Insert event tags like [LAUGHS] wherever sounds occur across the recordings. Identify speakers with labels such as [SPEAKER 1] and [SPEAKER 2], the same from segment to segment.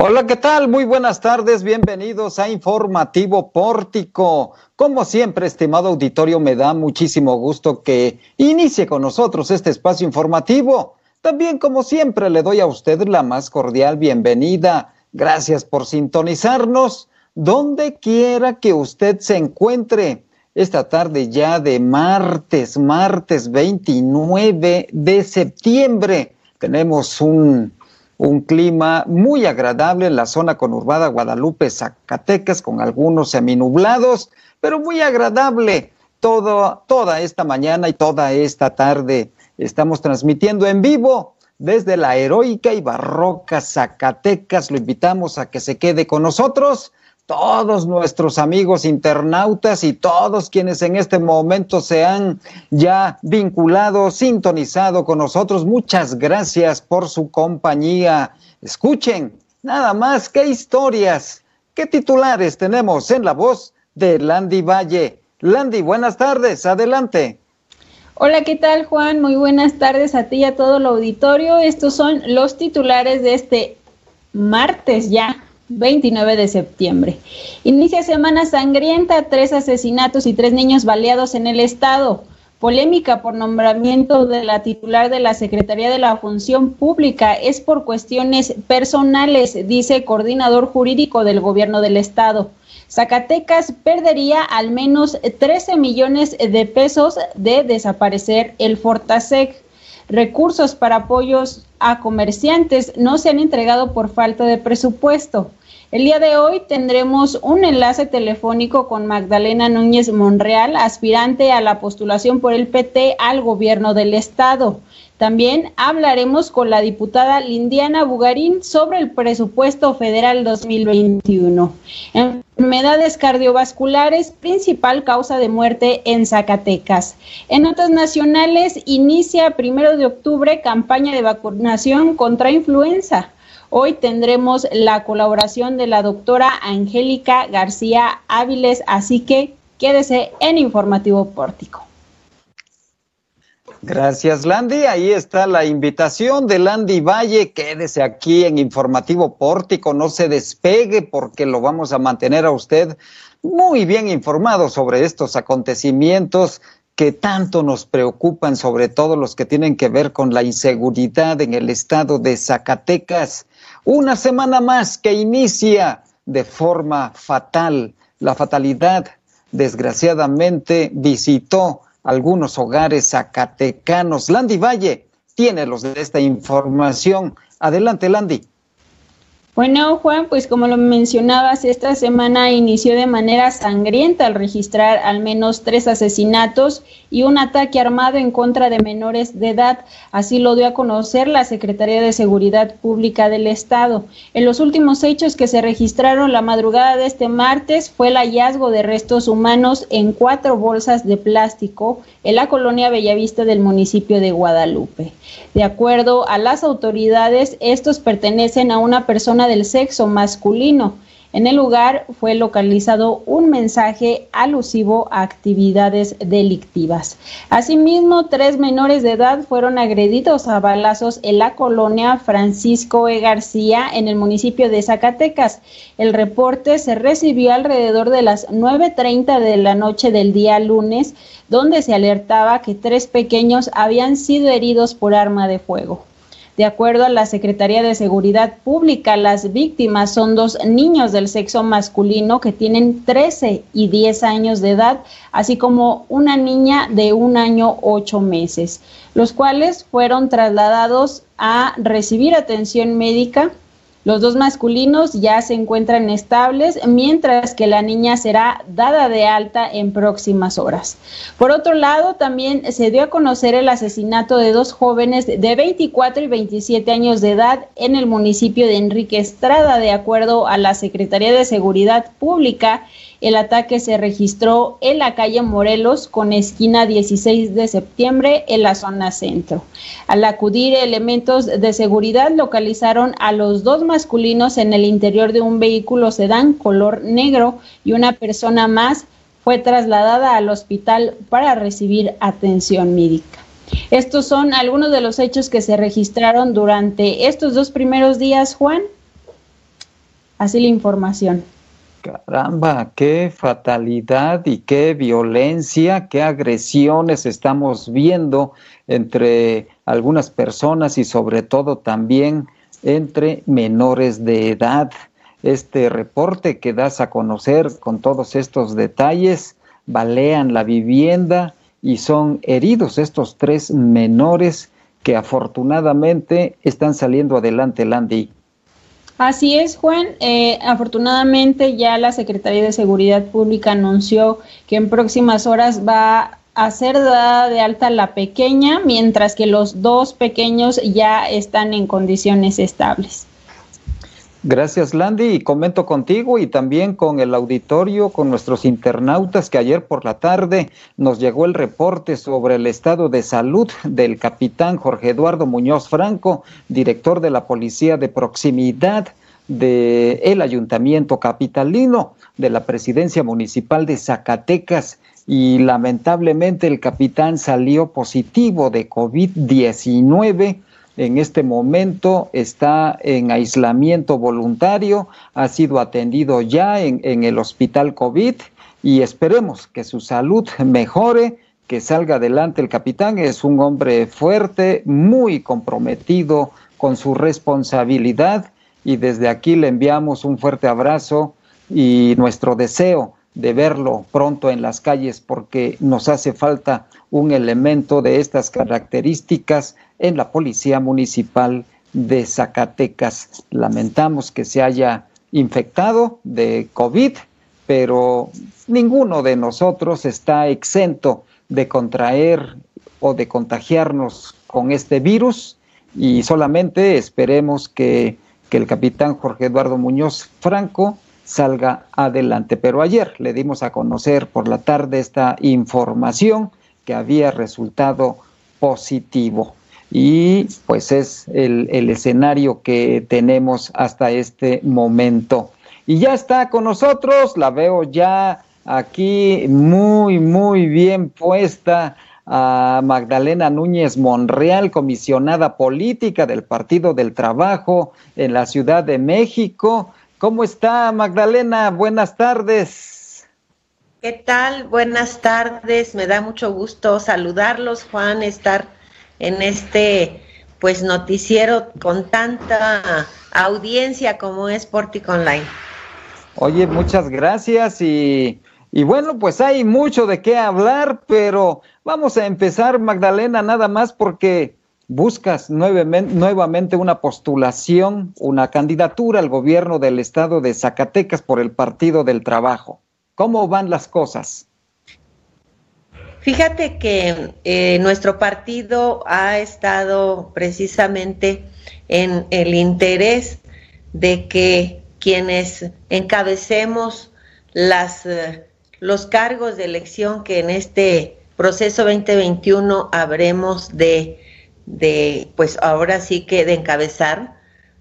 [SPEAKER 1] Hola, ¿qué tal? Muy buenas tardes, bienvenidos a Informativo Pórtico. Como siempre, estimado auditorio, me da muchísimo gusto que inicie con nosotros este espacio informativo. También, como siempre, le doy a usted la más cordial bienvenida. Gracias por sintonizarnos donde quiera que usted se encuentre. Esta tarde ya de martes, martes 29 de septiembre, tenemos un un clima muy agradable en la zona conurbada Guadalupe, Zacatecas, con algunos seminublados, pero muy agradable todo, toda esta mañana y toda esta tarde. Estamos transmitiendo en vivo desde la heroica y barroca Zacatecas. Lo invitamos a que se quede con nosotros todos nuestros amigos internautas y todos quienes en este momento se han ya vinculado, sintonizado con nosotros. Muchas gracias por su compañía. Escuchen, nada más, qué historias, qué titulares tenemos en la voz de Landy Valle. Landy, buenas tardes, adelante.
[SPEAKER 2] Hola, ¿qué tal Juan? Muy buenas tardes a ti y a todo el auditorio. Estos son los titulares de este martes ya 29 de septiembre. Inicia semana sangrienta, tres asesinatos y tres niños baleados en el estado. Polémica por nombramiento de la titular de la Secretaría de la Función Pública es por cuestiones personales, dice coordinador jurídico del gobierno del estado. Zacatecas perdería al menos 13 millones de pesos de desaparecer el Fortasec. Recursos para apoyos a comerciantes no se han entregado por falta de presupuesto. El día de hoy tendremos un enlace telefónico con Magdalena Núñez Monreal, aspirante a la postulación por el PT al gobierno del estado. También hablaremos con la diputada Lindiana Bugarín sobre el presupuesto federal 2021. Enfermedades cardiovasculares, principal causa de muerte en Zacatecas. En notas nacionales, inicia primero de octubre campaña de vacunación contra influenza. Hoy tendremos la colaboración de la doctora Angélica García Áviles, así que quédese en Informativo Pórtico.
[SPEAKER 1] Gracias, Landy. Ahí está la invitación de Landy Valle. Quédese aquí en Informativo Pórtico, no se despegue porque lo vamos a mantener a usted muy bien informado sobre estos acontecimientos que tanto nos preocupan, sobre todo los que tienen que ver con la inseguridad en el estado de Zacatecas. Una semana más que inicia de forma fatal. La fatalidad, desgraciadamente, visitó algunos hogares zacatecanos. Landy Valle tiene los de esta información. Adelante, Landy.
[SPEAKER 2] Bueno, Juan, pues como lo mencionabas, esta semana inició de manera sangrienta al registrar al menos tres asesinatos y un ataque armado en contra de menores de edad. Así lo dio a conocer la Secretaría de Seguridad Pública del Estado. En los últimos hechos que se registraron la madrugada de este martes fue el hallazgo de restos humanos en cuatro bolsas de plástico en la colonia Bellavista del municipio de Guadalupe. De acuerdo a las autoridades, estos pertenecen a una persona del sexo masculino. En el lugar fue localizado un mensaje alusivo a actividades delictivas. Asimismo, tres menores de edad fueron agredidos a balazos en la colonia Francisco E. García en el municipio de Zacatecas. El reporte se recibió alrededor de las 9.30 de la noche del día lunes, donde se alertaba que tres pequeños habían sido heridos por arma de fuego. De acuerdo a la Secretaría de Seguridad Pública, las víctimas son dos niños del sexo masculino que tienen 13 y 10 años de edad, así como una niña de un año ocho meses, los cuales fueron trasladados a recibir atención médica los dos masculinos ya se encuentran estables, mientras que la niña será dada de alta en próximas horas. Por otro lado, también se dio a conocer el asesinato de dos jóvenes de 24 y 27 años de edad en el municipio de Enrique Estrada, de acuerdo a la Secretaría de Seguridad Pública. El ataque se registró en la calle Morelos con esquina 16 de septiembre en la zona centro. Al acudir elementos de seguridad localizaron a los dos masculinos en el interior de un vehículo sedán color negro y una persona más fue trasladada al hospital para recibir atención médica. Estos son algunos de los hechos que se registraron durante estos dos primeros días, Juan. Así la información.
[SPEAKER 1] Caramba, qué fatalidad y qué violencia, qué agresiones estamos viendo entre algunas personas y sobre todo también entre menores de edad. Este reporte que das a conocer con todos estos detalles, balean la vivienda y son heridos estos tres menores que afortunadamente están saliendo adelante, Landy.
[SPEAKER 2] Así es, Juan. Eh, afortunadamente ya la Secretaría de Seguridad Pública anunció que en próximas horas va a ser dada de alta la pequeña, mientras que los dos pequeños ya están en condiciones estables.
[SPEAKER 1] Gracias, Landy. Y comento contigo y también con el auditorio, con nuestros internautas, que ayer por la tarde nos llegó el reporte sobre el estado de salud del capitán Jorge Eduardo Muñoz Franco, director de la Policía de Proximidad del el Ayuntamiento Capitalino, de la Presidencia Municipal de Zacatecas. Y lamentablemente el capitán salió positivo de COVID-19 en este momento está en aislamiento voluntario, ha sido atendido ya en, el hospital COVID y esperemos que su salud mejore, que salga adelante el capitán. Es un hombre fuerte, muy comprometido con su responsabilidad y desde aquí le enviamos un fuerte abrazo y nuestro deseo de verlo pronto en las calles porque nos hace falta un elemento de estas características en la Policía Municipal de Zacatecas. Lamentamos que se haya infectado de COVID, pero ninguno de nosotros está exento de contraer o de contagiarnos con este virus y solamente esperemos que, que el capitán Jorge Eduardo Muñoz Franco salga adelante. Pero ayer le dimos a conocer por la tarde esta información que había resultado positivo. Y pues es el, escenario que tenemos hasta este momento. Y ya está con nosotros, la veo ya aquí muy, muy bien puesta a Magdalena Núñez Monreal, comisionada política del Partido del Trabajo en la Ciudad de México. ¿Cómo está Magdalena? Buenas tardes.
[SPEAKER 3] ¿Qué tal? Buenas tardes. Me da mucho gusto saludarlos, Juan, estar en este pues noticiero con tanta audiencia como es Portic Online.
[SPEAKER 1] Oye, muchas gracias y, y bueno, pues hay mucho de qué hablar, pero vamos a empezar, Magdalena, nada más porque buscas nuevamente una postulación, una candidatura al gobierno del estado de Zacatecas por el Partido del Trabajo. ¿Cómo van las cosas?
[SPEAKER 3] Fíjate que eh, nuestro partido ha estado precisamente en el interés de que quienes encabecemos eh, los cargos de elección que en este proceso 2021 habremos de de, pues ahora sí que de encabezar,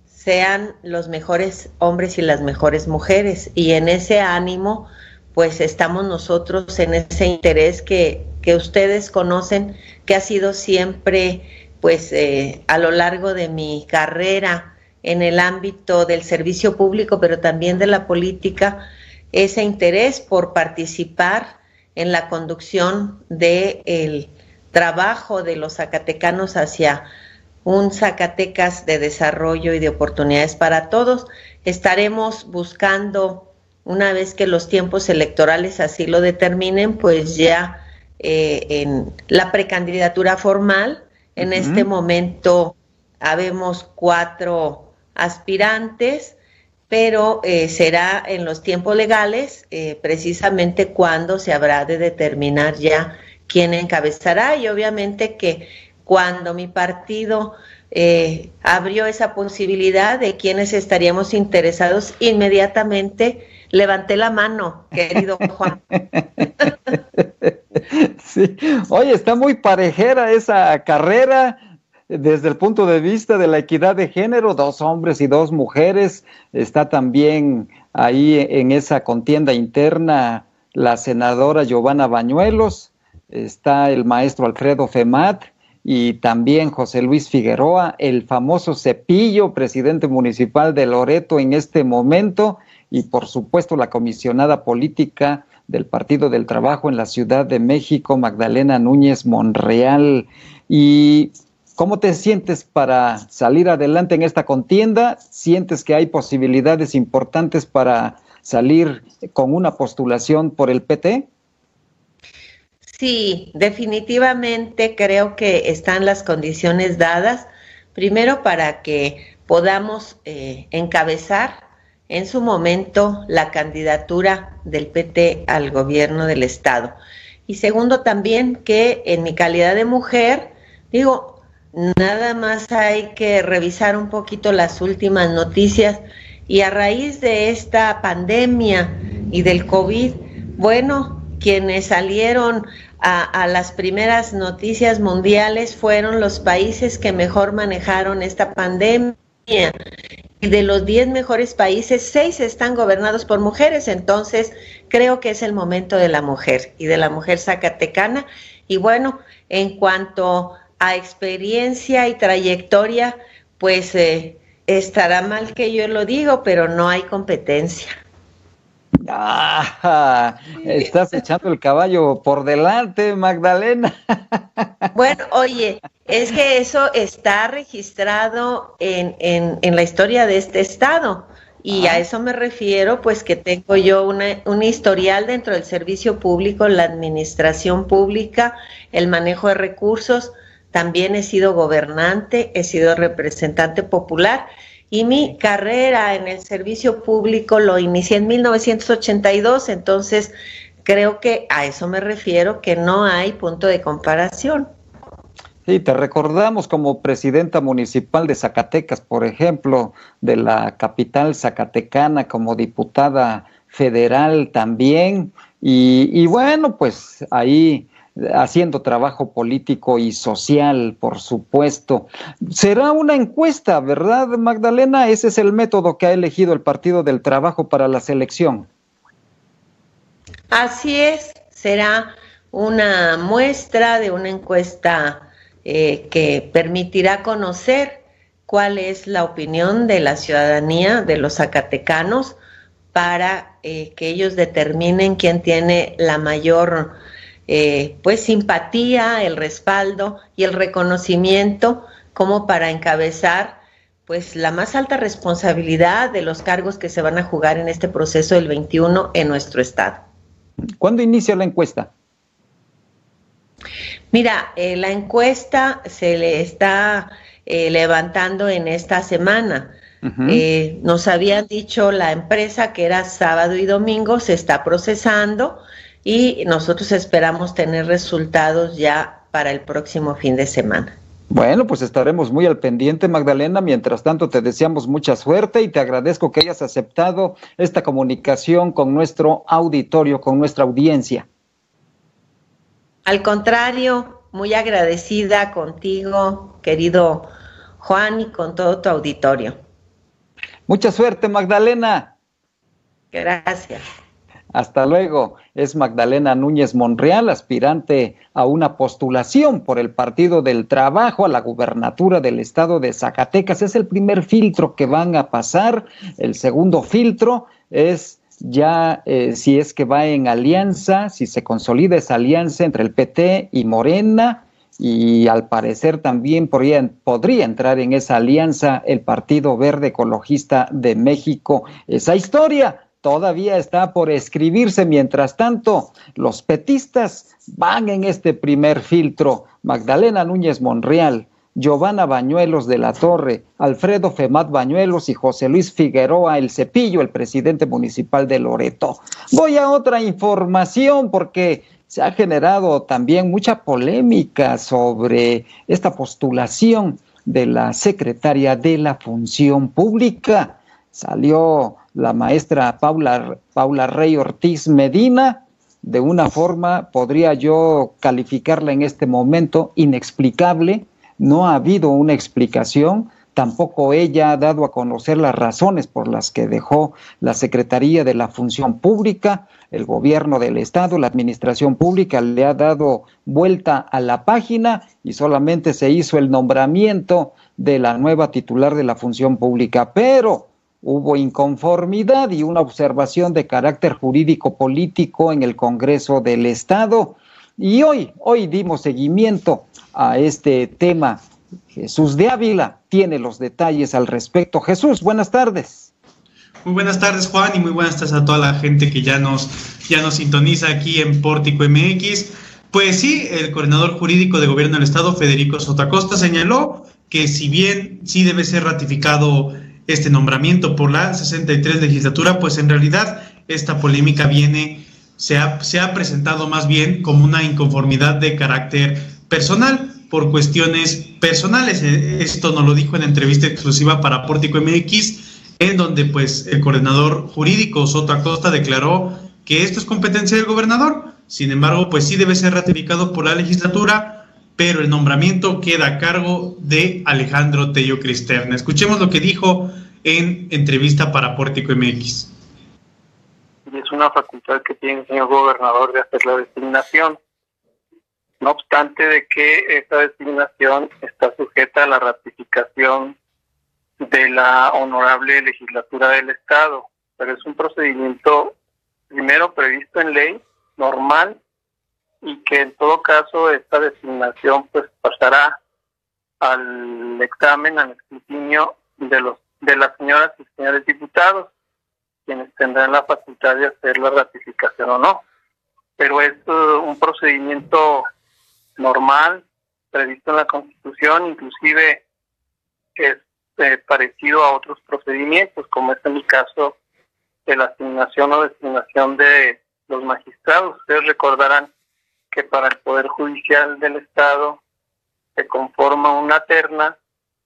[SPEAKER 3] sean los mejores hombres y las mejores mujeres. Y en ese ánimo, pues estamos nosotros en ese interés que, que ustedes conocen, que ha sido siempre, pues eh, a lo largo de mi carrera en el ámbito del servicio público, pero también de la política, ese interés por participar en la conducción de el trabajo de los zacatecanos hacia un Zacatecas de desarrollo y de oportunidades para todos. Estaremos buscando, una vez que los tiempos electorales así lo determinen, pues ya eh, en la precandidatura formal. En este momento habemos cuatro aspirantes, pero eh, será en los tiempos legales, eh, precisamente cuando se habrá de determinar ya quién encabezará y obviamente que cuando mi partido eh, abrió esa posibilidad de quienes estaríamos interesados, inmediatamente levanté la mano, querido [LAUGHS] Juan.
[SPEAKER 1] sí. Oye, está muy parejera esa carrera desde el punto de vista de la equidad de género, dos hombres y dos mujeres. Está también ahí en esa contienda interna la senadora Giovanna Bañuelos está el maestro Alfredo Femat y también José Luis Figueroa, el famoso Cepillo, presidente municipal de Loreto en este momento, y por supuesto la comisionada política del Partido del Trabajo en la Ciudad de México, Magdalena Núñez Monreal. ¿Y cómo te sientes para salir adelante en esta contienda? ¿Sientes que hay posibilidades importantes para salir con una postulación por el PT?
[SPEAKER 3] Sí, definitivamente creo que están las condiciones dadas, primero para que podamos eh, encabezar en su momento la candidatura del PT al gobierno del Estado. Y segundo también que en mi calidad de mujer, digo, nada más hay que revisar un poquito las últimas noticias y a raíz de esta pandemia y del COVID, bueno, quienes salieron a, a, las primeras noticias mundiales fueron los países que mejor manejaron esta pandemia y de los 10 mejores países, 6 están gobernados por mujeres, entonces creo que es el momento de la mujer y de la mujer zacatecana. Y bueno, en cuanto a experiencia y trayectoria, pues eh, estará mal que yo lo digo, pero no hay competencia.
[SPEAKER 1] Ah, estás echando el caballo por delante, Magdalena.
[SPEAKER 3] Bueno, oye, es que eso está registrado en, en, en la historia de este estado. Y a eso me refiero, pues que tengo yo una, un historial dentro del servicio público, la administración pública, el manejo de recursos. También he sido gobernante, he sido representante popular y mi carrera en el servicio público lo inicié en 1982, entonces creo que a eso me refiero, que no hay punto de comparación.
[SPEAKER 1] Sí, te recordamos como presidenta municipal de Zacatecas, por ejemplo, de la capital zacatecana, como diputada federal también. Y, y bueno, pues ahí haciendo trabajo político y social, por supuesto. Será una encuesta, ¿verdad, Magdalena? Ese es el método que ha elegido el Partido del Trabajo para la selección.
[SPEAKER 3] Así es, será una muestra de una encuesta eh, que permitirá conocer cuál es la opinión de la ciudadanía, de los zacatecanos, para eh, que ellos determinen quién tiene la mayor eh, pues simpatía, el respaldo y el reconocimiento como para encabezar pues la más alta responsabilidad de los cargos que se van a jugar en este proceso del 21 en nuestro estado.
[SPEAKER 1] ¿Cuándo inicia la encuesta?
[SPEAKER 3] Mira, eh, la encuesta se le está eh, levantando en esta semana. nos habían dicho la empresa que era sábado y domingo, se está procesando y nosotros esperamos tener resultados ya para el próximo fin de semana.
[SPEAKER 1] Bueno, pues estaremos muy al pendiente, Magdalena. Mientras tanto, te deseamos mucha suerte y te agradezco que hayas aceptado esta comunicación con nuestro auditorio, con nuestra audiencia.
[SPEAKER 3] Al contrario, muy agradecida contigo, querido Juan, y con todo tu auditorio.
[SPEAKER 1] Mucha suerte, Magdalena.
[SPEAKER 3] Gracias.
[SPEAKER 1] Hasta luego. Es Magdalena Núñez Monreal, aspirante a una postulación por el Partido del Trabajo a la gubernatura del estado de Zacatecas. Es el primer filtro que van a pasar. El segundo filtro es ya eh, si es que va en alianza, si se consolida esa alianza entre el PT y Morena, y al parecer también podría, podría, entrar en esa alianza el Partido Verde Ecologista de México. Esa historia todavía está por escribirse. Mientras tanto, los petistas van en este primer filtro. Magdalena Núñez Monreal, Giovanna Bañuelos de la Torre, Alfredo Femat Bañuelos y José Luis Figueroa El Cepillo, el presidente municipal de Loreto. Voy a otra información porque se ha generado también mucha polémica sobre esta postulación de la secretaria de la Función Pública. Salió la maestra Paula, Paula Rey Ortiz Medina, de una forma, podría yo calificarla en este momento inexplicable, no ha habido una explicación, Tampoco ella ha dado a conocer las razones por las que dejó la Secretaría de la Función Pública. El gobierno del Estado, la Administración Pública le ha dado vuelta a la página y solamente se hizo el nombramiento de la nueva titular de la Función Pública. Pero hubo inconformidad y una observación de carácter jurídico político en el Congreso del Estado. Y hoy, hoy dimos seguimiento a este tema. Jesús de Ávila tiene los detalles al respecto. Jesús, buenas tardes.
[SPEAKER 4] Muy buenas tardes, Juan, y muy buenas tardes a toda la gente que ya nos, ya nos sintoniza aquí en Pórtico MX. Pues sí, el coordinador jurídico de gobierno del Estado, Federico Sotacosta, señaló que si bien sí debe ser ratificado este nombramiento por la 63 legislatura, pues en realidad esta polémica viene, se ha, se ha presentado más bien como una inconformidad de carácter personal por cuestiones personales. Eh, esto nos lo dijo en entrevista exclusiva para Pórtico MX, en donde pues el coordinador jurídico Soto Acosta declaró que esto es competencia del gobernador. Sin embargo, pues sí debe ser ratificado por la legislatura, pero el nombramiento queda a cargo de Alejandro Tello Cristerna. Escuchemos lo que dijo en entrevista para Pórtico MX.
[SPEAKER 5] Es una facultad que tiene el señor gobernador de hacer la designación. No obstante de que esta designación está sujeta a la ratificación de la honorable legislatura del Estado, pero es un procedimiento primero previsto en ley, normal, y que en todo caso esta designación pues pasará al examen, al escrutinio de los de las señoras y señores diputados, quienes tendrán la facultad de hacer la ratificación o no. Pero es uh, un procedimiento normal, previsto en la Constitución, inclusive es eh, parecido a otros procedimientos, como es en el caso de la asignación o designación de los magistrados. Ustedes recordarán que para el Poder Judicial del Estado se conforma una terna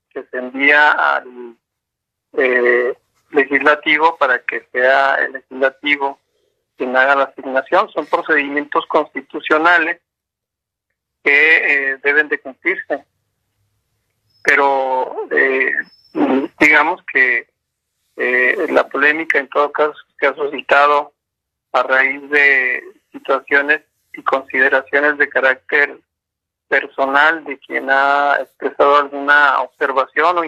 [SPEAKER 5] que se envía al eh, legislativo para que sea el legislativo quien haga la asignación. Son procedimientos constitucionales que eh, deben de cumplirse. Pero eh, digamos que eh, la polémica en todo caso se ha suscitado a raíz de situaciones y consideraciones de carácter personal de quien ha expresado alguna observación o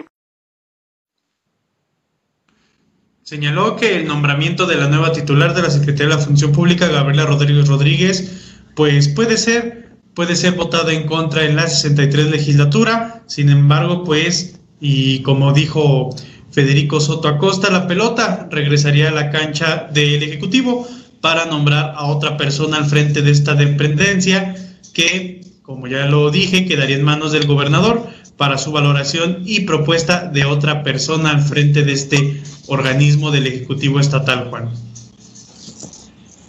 [SPEAKER 4] Señaló que el nombramiento de la nueva titular de la Secretaría de la Función Pública, Gabriela Rodríguez Rodríguez, pues puede ser, puede ser votado en contra en la 63 legislatura. Sin embargo, pues, y como dijo Federico Soto Acosta, la pelota regresaría a la cancha del Ejecutivo para nombrar a otra persona al frente de esta dependencia que, como ya lo dije, quedaría en manos del gobernador para su valoración y propuesta de otra persona al frente de este organismo del Ejecutivo Estatal, Juan.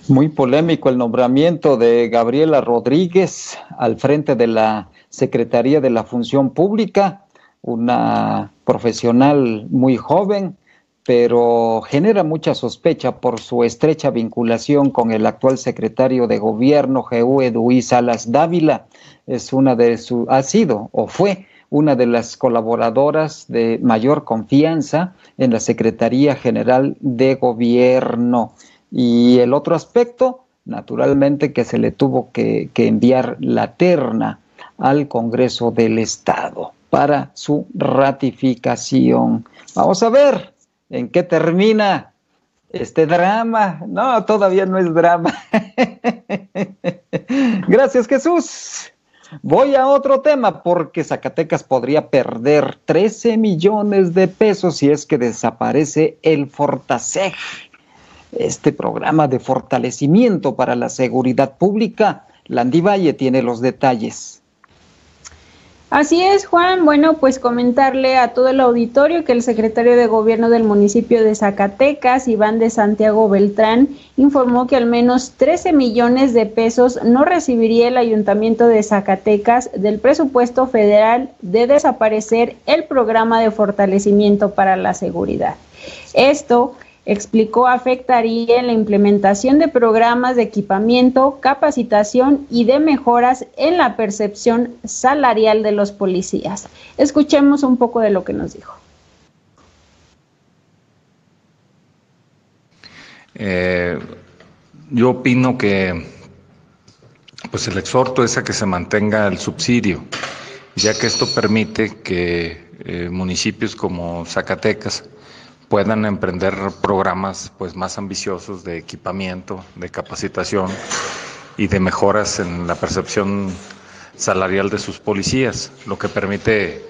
[SPEAKER 1] Muy polémico el nombramiento de Gabriela Rodríguez al frente de la Secretaría de la Función Pública, una profesional muy joven, pero genera mucha sospecha por su estrecha vinculación con el actual secretario de Gobierno, Jeú Eduí Salas Dávila. Es una de su, ha sido o fue una de las colaboradoras de mayor confianza en la Secretaría General de Gobierno. Y el otro aspecto, naturalmente, que se le tuvo que, enviar la terna al Congreso del Estado para su ratificación. Vamos a ver en qué termina este drama. No, todavía no es drama. [LAUGHS] Gracias, Jesús. Voy a otro tema porque Zacatecas podría perder 13 millones de pesos si es que desaparece el Fortaseg, este programa de fortalecimiento para la seguridad pública. Landy Valle tiene los detalles.
[SPEAKER 2] Así es, Juan. Bueno, pues comentarle a todo el auditorio que el secretario de Gobierno del municipio de Zacatecas, Iván de Santiago Beltrán, informó que al menos 13 millones de pesos no recibiría el ayuntamiento de Zacatecas del presupuesto federal de desaparecer el programa de fortalecimiento para la seguridad. Esto explicó afectaría en la implementación de programas de equipamiento, capacitación y de mejoras en la percepción salarial de los policías. Escuchemos un poco de lo que nos dijo.
[SPEAKER 6] Eh, yo opino que pues el exhorto es a que se mantenga el subsidio, ya que esto permite que eh, municipios como Zacatecas puedan emprender programas pues más ambiciosos de equipamiento, de capacitación y de mejoras en la percepción salarial de sus policías, lo que permite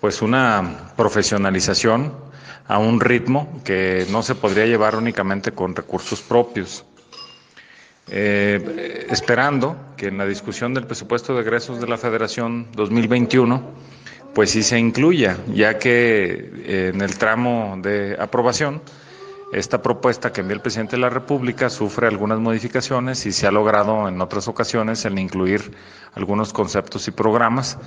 [SPEAKER 6] pues una profesionalización a un ritmo que no se podría llevar únicamente con recursos propios. Eh, esperando que en la discusión del presupuesto de egresos de la Federación 2021, pues sí se incluya, ya que eh, en el tramo de aprobación, esta propuesta que envió el presidente de la República sufre algunas modificaciones y se ha logrado en otras ocasiones el incluir algunos conceptos y programas.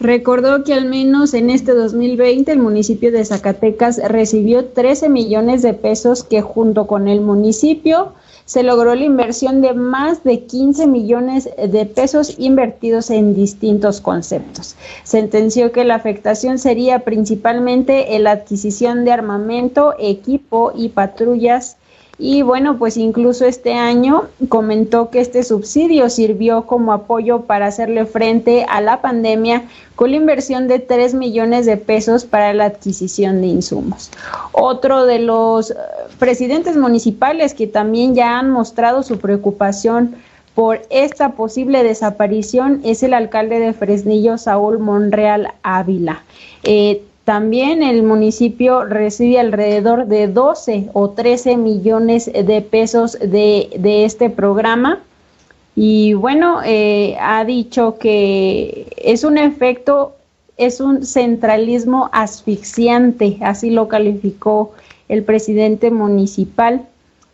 [SPEAKER 2] Recordó que al menos en este 2020 el municipio de Zacatecas recibió 13 millones de pesos que junto con el municipio se logró la inversión de más de 15 millones de pesos invertidos en distintos conceptos. Sentenció que la afectación sería principalmente en la adquisición de armamento, equipo y patrullas y bueno, pues incluso este año comentó que este subsidio sirvió como apoyo para hacerle frente a la pandemia con la inversión de 3 millones de pesos para la adquisición de insumos. Otro de los eh, presidentes municipales que también ya han mostrado su preocupación por esta posible desaparición es el alcalde de Fresnillo, Saúl Monreal Ávila. Eh, también el municipio recibe alrededor de 12 o 13 millones de pesos de, este programa. Y bueno, eh, ha dicho que es un efecto, es un centralismo asfixiante, así lo calificó el presidente municipal,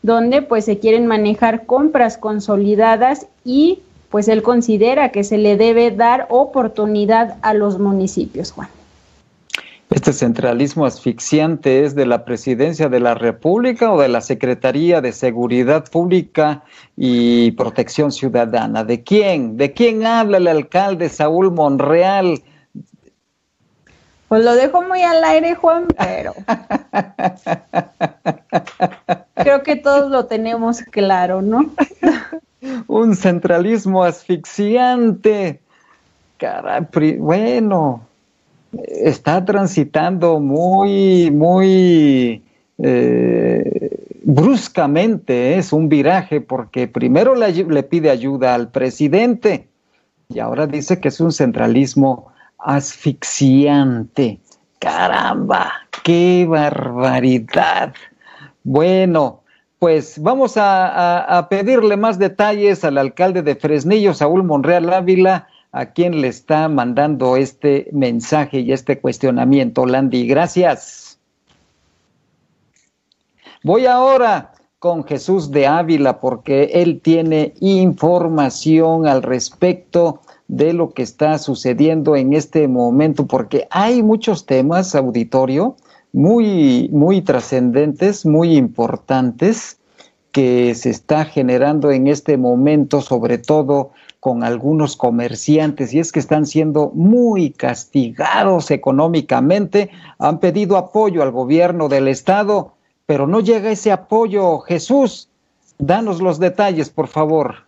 [SPEAKER 2] donde pues se quieren manejar compras consolidadas y pues él considera que se le debe dar oportunidad a los municipios, Juan.
[SPEAKER 1] ¿Este centralismo asfixiante es de la Presidencia de la República o de la Secretaría de Seguridad Pública y Protección Ciudadana? ¿De quién? ¿De quién habla el alcalde Saúl Monreal?
[SPEAKER 2] Pues lo dejo muy al aire, Juan, pero [LAUGHS] creo que todos lo tenemos claro, ¿no? [LAUGHS]
[SPEAKER 1] Un centralismo asfixiante. Caray, bueno, está transitando muy, muy eh, bruscamente, es un viraje, porque primero le, pide ayuda al presidente y ahora dice que es un centralismo asfixiante. Caramba, qué barbaridad. Bueno, pues vamos a, a pedirle más detalles al alcalde de Fresnillo, Saúl Monreal Ávila, a quien le está mandando este mensaje y este cuestionamiento. Landy, gracias. Voy ahora con Jesús de Ávila porque él tiene información al respecto de lo que está sucediendo en este momento, porque hay muchos temas, auditorio, muy, muy trascendentes, muy importantes, que se está generando en este momento, sobre todo con algunos comerciantes y es que están siendo muy castigados económicamente, han pedido apoyo al gobierno del estado, pero no llega ese apoyo. Jesús, danos los detalles, por favor.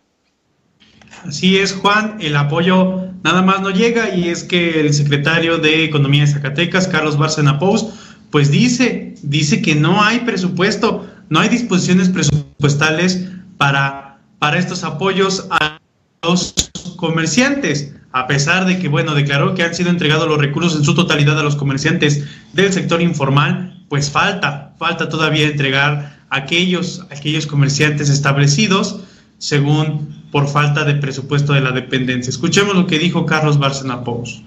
[SPEAKER 4] Así es, Juan, el apoyo nada más no llega y es que el secretario de Economía de Zacatecas, Carlos Bárcena Pous, pues dice, dice que no hay presupuesto, no hay disposiciones presupuestales para, para estos apoyos a los comerciantes, a pesar de que, bueno, declaró que han sido entregados los recursos en su totalidad a los comerciantes del sector informal, pues falta, falta todavía entregar a aquellos, aquellos comerciantes establecidos, según por falta de presupuesto de la dependencia. Escuchemos lo que dijo Carlos Bárcena Pous.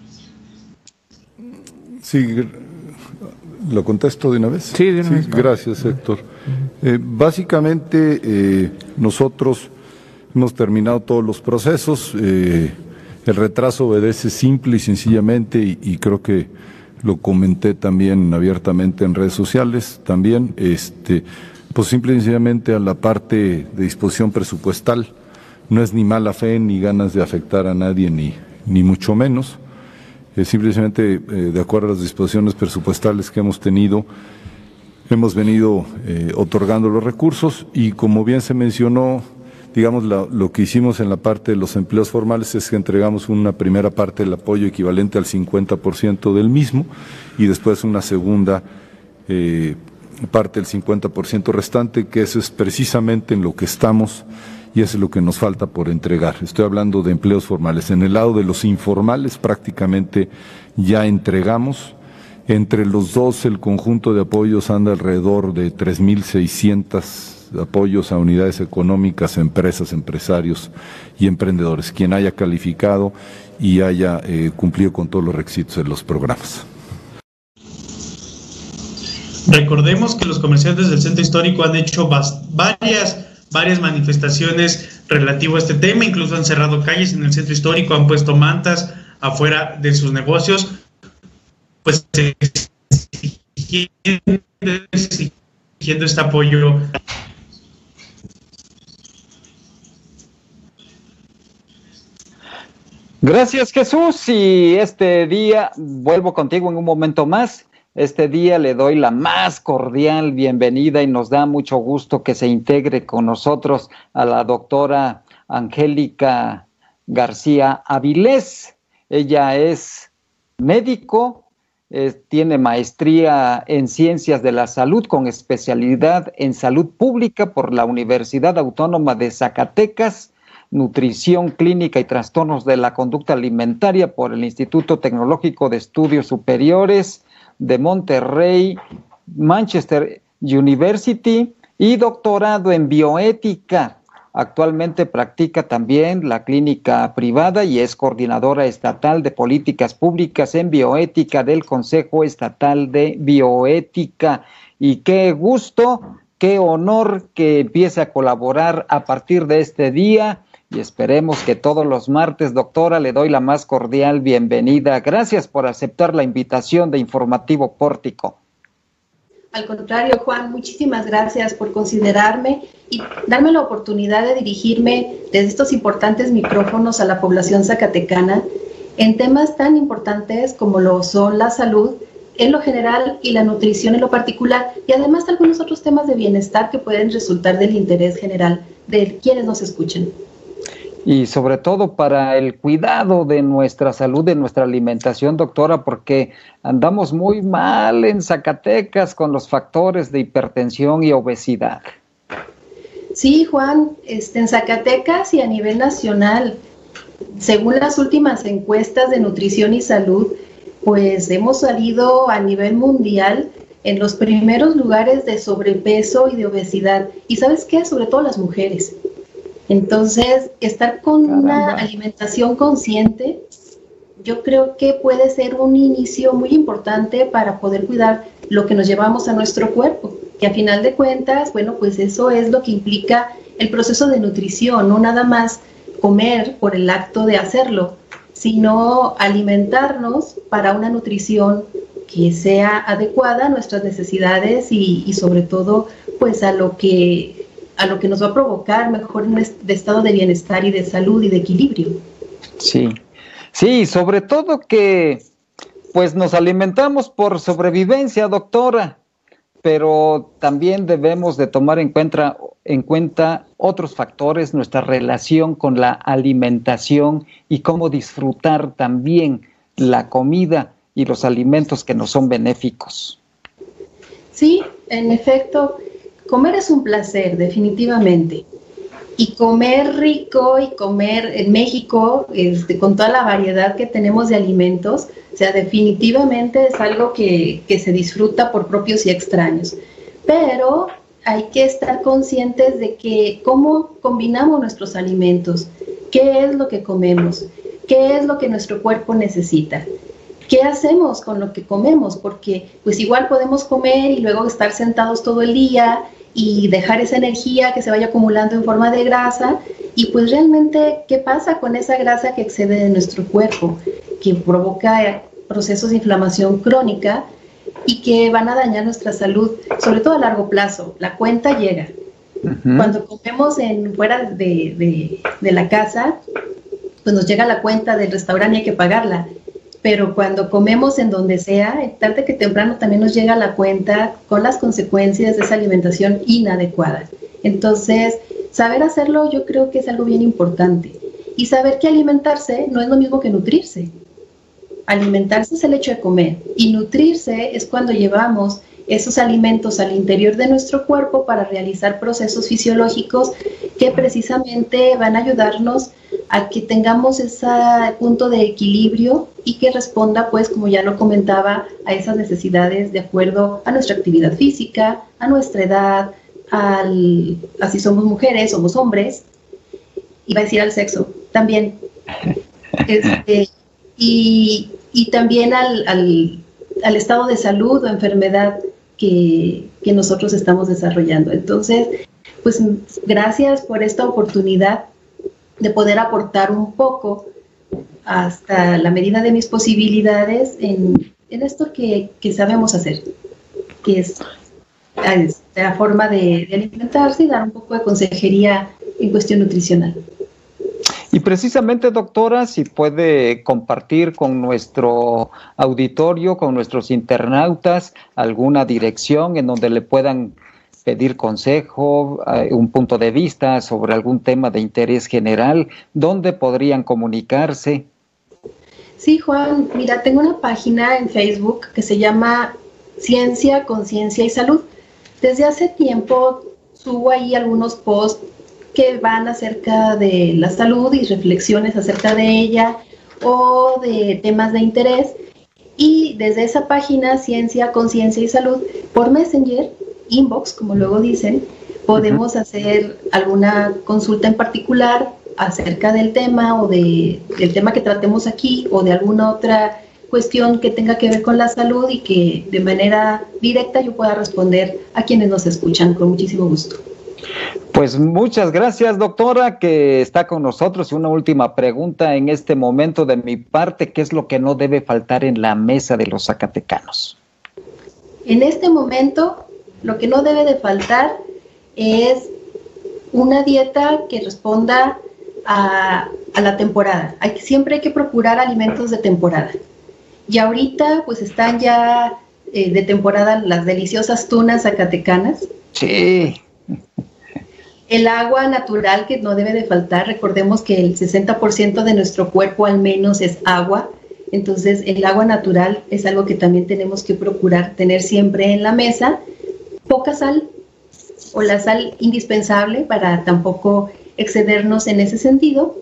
[SPEAKER 7] Sí, ¿lo contesto de una vez?
[SPEAKER 6] Sí, de una vez.
[SPEAKER 7] Gracias, Héctor. Eh, básicamente, eh, nosotros Hemos terminado todos los procesos. Eh, el retraso obedece simple y sencillamente, y, creo que lo comenté también abiertamente en redes sociales, también, este, pues simple y sencillamente a la parte de disposición presupuestal. No es ni mala fe ni ganas de afectar a nadie, ni, ni mucho menos. Es simplemente eh, de acuerdo a las disposiciones presupuestales que hemos tenido hemos venido eh, otorgando los recursos y como bien se mencionó, digamos, lo que hicimos en la parte de los empleos formales es que entregamos una primera parte del apoyo equivalente al 50% del mismo y después una segunda eh, parte del 50% restante, que eso es precisamente en lo que estamos y eso es lo que nos falta por entregar. Estoy hablando de empleos formales. En el lado de los informales prácticamente ya entregamos. Entre los dos el conjunto de apoyos anda alrededor de 3.600 apoyos a unidades económicas, empresas, empresarios y emprendedores, quien haya calificado y haya eh, cumplido con todos los requisitos de los programas.
[SPEAKER 4] Recordemos que los comerciantes del centro histórico han hecho varias varias manifestaciones relativo a este tema, incluso han cerrado calles en el centro histórico, han puesto mantas afuera de sus negocios, pues exigiendo, este apoyo.
[SPEAKER 1] Gracias Jesús y este día vuelvo contigo en un momento más este día le doy la más cordial bienvenida y nos da mucho gusto que se integre con nosotros a la doctora Angélica García Avilés. Ella es médico, tiene maestría en ciencias de la salud con especialidad en salud pública por la Universidad Autónoma de Zacatecas, nutrición clínica y trastornos de la conducta alimentaria por el Instituto Tecnológico de Estudios Superiores de Monterrey, Manchester University y doctorado en bioética. Actualmente practica también la clínica privada y es coordinadora estatal de políticas públicas en bioética del Consejo Estatal de Bioética. Y qué gusto, qué honor que empiece a colaborar a partir de este día y esperemos que todos los martes, doctora, le doy la más cordial bienvenida. Gracias por aceptar la invitación de Informativo Pórtico.
[SPEAKER 8] Al contrario, Juan, muchísimas gracias por considerarme y darme la oportunidad de dirigirme desde estos importantes micrófonos a la población zacatecana en temas tan importantes como lo son la salud en lo general y la nutrición en lo particular y además algunos otros temas de bienestar que pueden resultar del interés general de quienes nos escuchen
[SPEAKER 1] y sobre todo para el cuidado de nuestra salud, de nuestra alimentación, doctora, porque andamos muy mal en Zacatecas con los factores de hipertensión y obesidad.
[SPEAKER 8] Sí, Juan, este, en Zacatecas y a nivel nacional, según las últimas encuestas de nutrición y salud, pues hemos salido a nivel mundial en los primeros lugares de sobrepeso y de obesidad. Y sabes qué, sobre todo las mujeres. Entonces, estar con una alimentación consciente, yo creo que puede ser un inicio muy importante para poder cuidar lo que nos llevamos a nuestro cuerpo, que a final de cuentas, bueno, pues eso es lo que implica el proceso de nutrición, no nada más comer por el acto de hacerlo, sino alimentarnos para una nutrición que sea adecuada a nuestras necesidades y, y sobre todo pues a lo que a lo que nos va a provocar mejor un estado de bienestar y de salud y de equilibrio.
[SPEAKER 1] Sí, sí, sobre todo que pues nos alimentamos por sobrevivencia, doctora, pero también debemos de tomar en cuenta, en cuenta otros factores, nuestra relación con la alimentación y cómo disfrutar también la comida y los alimentos que nos son benéficos.
[SPEAKER 8] Sí, en efecto, comer es un placer, definitivamente. Y comer rico y comer en México, este, con toda la variedad que tenemos de alimentos, o sea, definitivamente es algo que, que se disfruta por propios y extraños. Pero hay que estar conscientes de que cómo combinamos nuestros alimentos, qué es lo que comemos, qué es lo que nuestro cuerpo necesita. ¿Qué hacemos con lo que comemos? Porque pues igual podemos comer y luego estar sentados todo el día y dejar esa energía que se vaya acumulando en forma de grasa y pues realmente qué pasa con esa grasa que excede de nuestro cuerpo, que provoca procesos de inflamación crónica y que van a dañar nuestra salud, sobre todo a largo plazo. La cuenta llega. Cuando comemos en, fuera de, de, de, la casa, pues nos llega la cuenta del restaurante y hay que pagarla. Pero cuando comemos en donde sea, tarde que temprano también nos llega la cuenta con las consecuencias de esa alimentación inadecuada. Entonces, saber hacerlo yo creo que es algo bien importante. Y saber que alimentarse no es lo mismo que nutrirse. Alimentarse es el hecho de comer y nutrirse es cuando llevamos esos alimentos al interior de nuestro cuerpo para realizar procesos fisiológicos que precisamente van a ayudarnos a que tengamos ese punto de equilibrio y que responda, pues, como ya lo comentaba, a esas necesidades de acuerdo a nuestra actividad física, a nuestra edad, al, así somos mujeres, somos hombres, iba a decir al sexo también. [LAUGHS] Este, y, también al, al, estado de salud o enfermedad que, nosotros estamos desarrollando. Entonces, pues gracias por esta oportunidad de poder aportar un poco hasta la medida de mis posibilidades en, en esto que, que, sabemos hacer, que es, la forma de alimentarse y dar un poco de consejería en cuestión nutricional.
[SPEAKER 1] Y precisamente, doctora, si puede compartir con nuestro auditorio, con nuestros internautas, alguna dirección en donde le puedan pedir consejo, eh, un punto de vista sobre algún tema de interés general, ¿dónde podrían comunicarse?
[SPEAKER 8] Sí, Juan, mira, tengo una página en Facebook que se llama Ciencia, Conciencia y Salud. Desde hace tiempo subo ahí algunos posts que van acerca de la salud y reflexiones acerca de ella o de temas de interés. Y desde esa página, Ciencia, Conciencia y Salud, por Messenger, inbox, como luego dicen, podemos hacer alguna consulta en particular acerca del tema o de, del tema que tratemos aquí o de alguna otra cuestión que tenga que ver con la salud y que de manera directa yo pueda responder a quienes nos escuchan con muchísimo gusto.
[SPEAKER 1] Pues muchas gracias, doctora, que está con nosotros. Y una última pregunta en este momento de mi parte, ¿qué es lo que no debe faltar en la mesa de los zacatecanos?
[SPEAKER 8] En este momento, lo que no debe de faltar es una dieta que responda a, la temporada. Hay, siempre hay que procurar alimentos de temporada. Y ahorita pues están ya eh, de temporada las deliciosas tunas zacatecanas.
[SPEAKER 1] Sí.
[SPEAKER 8] El agua natural que no debe de faltar. Recordemos que el 60% de nuestro cuerpo al menos es agua. Entonces el agua natural es algo que también tenemos que procurar tener siempre en la mesa poca sal o la sal indispensable para tampoco excedernos en ese sentido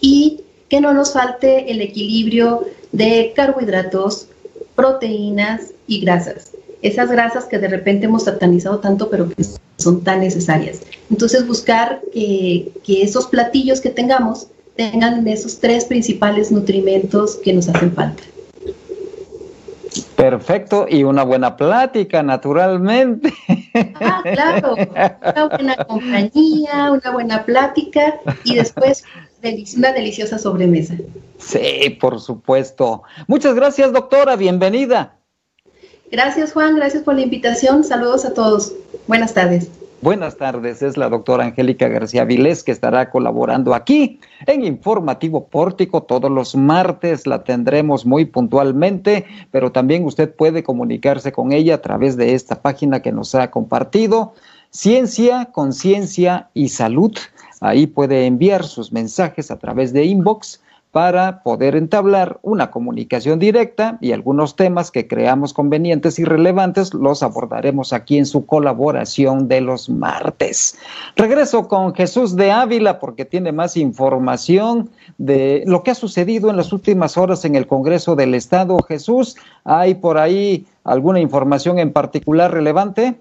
[SPEAKER 8] y que no nos falte el equilibrio de carbohidratos, proteínas y grasas. Esas grasas que de repente hemos satanizado tanto pero que son tan necesarias. Entonces buscar que, que esos platillos que tengamos tengan esos tres principales nutrimentos que nos hacen falta.
[SPEAKER 1] Perfecto, y una buena plática, naturalmente.
[SPEAKER 8] Ah, claro, una buena compañía, una buena plática y después una deliciosa sobremesa.
[SPEAKER 1] Sí, por supuesto. Muchas gracias, doctora, bienvenida.
[SPEAKER 8] Gracias, Juan, gracias por la invitación. Saludos a todos. Buenas tardes.
[SPEAKER 1] Buenas tardes, es la doctora Angélica García Vilés que estará colaborando aquí en Informativo Pórtico todos los martes, la tendremos muy puntualmente, pero también usted puede comunicarse con ella a través de esta página que nos ha compartido, Ciencia, Conciencia y Salud. Ahí puede enviar sus mensajes a través de inbox para poder entablar una comunicación directa y algunos temas que creamos convenientes y relevantes los abordaremos aquí en su colaboración de los martes. Regreso con Jesús de Ávila porque tiene más información de lo que ha sucedido en las últimas horas en el Congreso del Estado. Jesús, ¿hay por ahí alguna información en particular relevante?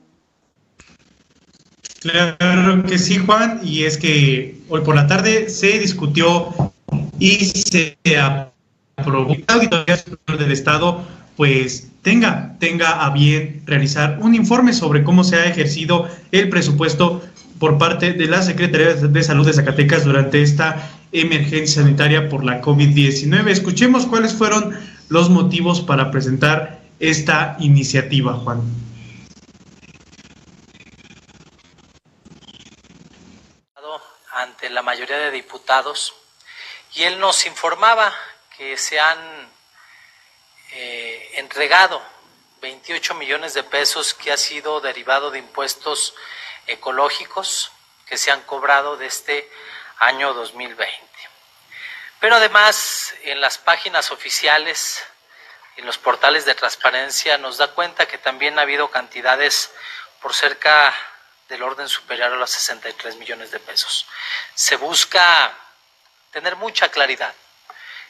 [SPEAKER 4] Claro que sí, Juan, y es que hoy por la tarde se discutió y se aprobó del Estado pues tenga, tenga a bien realizar un informe sobre cómo se ha ejercido el presupuesto por parte de la Secretaría de Salud de Zacatecas durante esta emergencia sanitaria por la COVID-19. Escuchemos cuáles fueron los motivos para presentar esta iniciativa, Juan.
[SPEAKER 9] Ante la mayoría de diputados y él nos informaba que se han eh, entregado 28 millones de pesos que ha sido derivado de impuestos ecológicos que se han cobrado de este año 2020. Pero además en las páginas oficiales, en los portales de transparencia, nos da cuenta que también ha habido cantidades por cerca del orden superior a los 63 millones de pesos. Se busca tener mucha claridad.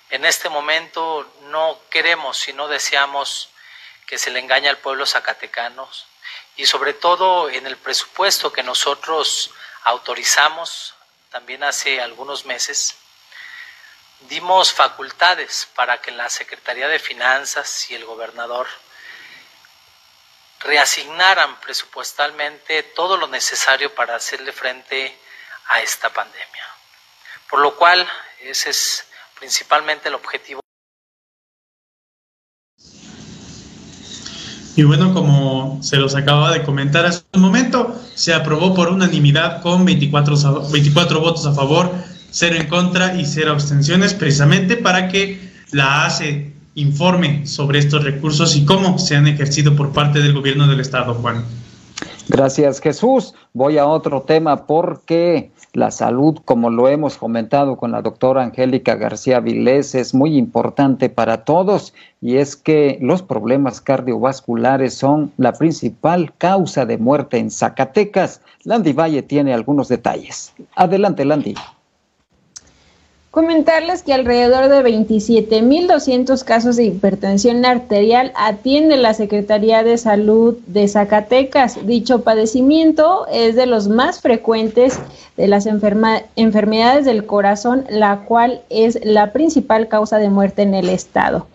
[SPEAKER 9] En este momento no queremos y no deseamos que se le engañe al pueblo zacatecano y sobre todo en el presupuesto que nosotros autorizamos también hace algunos meses, dimos facultades para que la Secretaría de Finanzas y el gobernador reasignaran presupuestalmente todo lo necesario para hacerle frente a esta pandemia. Por lo cual, ese es principalmente el objetivo.
[SPEAKER 4] Y bueno, como se los acababa de comentar hace un momento, se aprobó por unanimidad con 24, 24 votos a favor, 0 en contra y 0 abstenciones, precisamente para que la ACE informe sobre estos recursos y cómo se han ejercido por parte del gobierno del Estado, Juan.
[SPEAKER 1] Gracias, Jesús. Voy a otro tema porque la salud, como lo hemos comentado con la doctora Angélica García Vilés, es muy importante para todos y es que los problemas cardiovasculares son la principal causa de muerte en Zacatecas. Landy Valle tiene algunos detalles. Adelante, Landy.
[SPEAKER 2] Comentarles que alrededor de 27.200 casos de hipertensión arterial atiende la Secretaría de Salud de Zacatecas. Dicho padecimiento es de los más frecuentes de las enfermedades del corazón, la cual es la principal causa de muerte en el estado.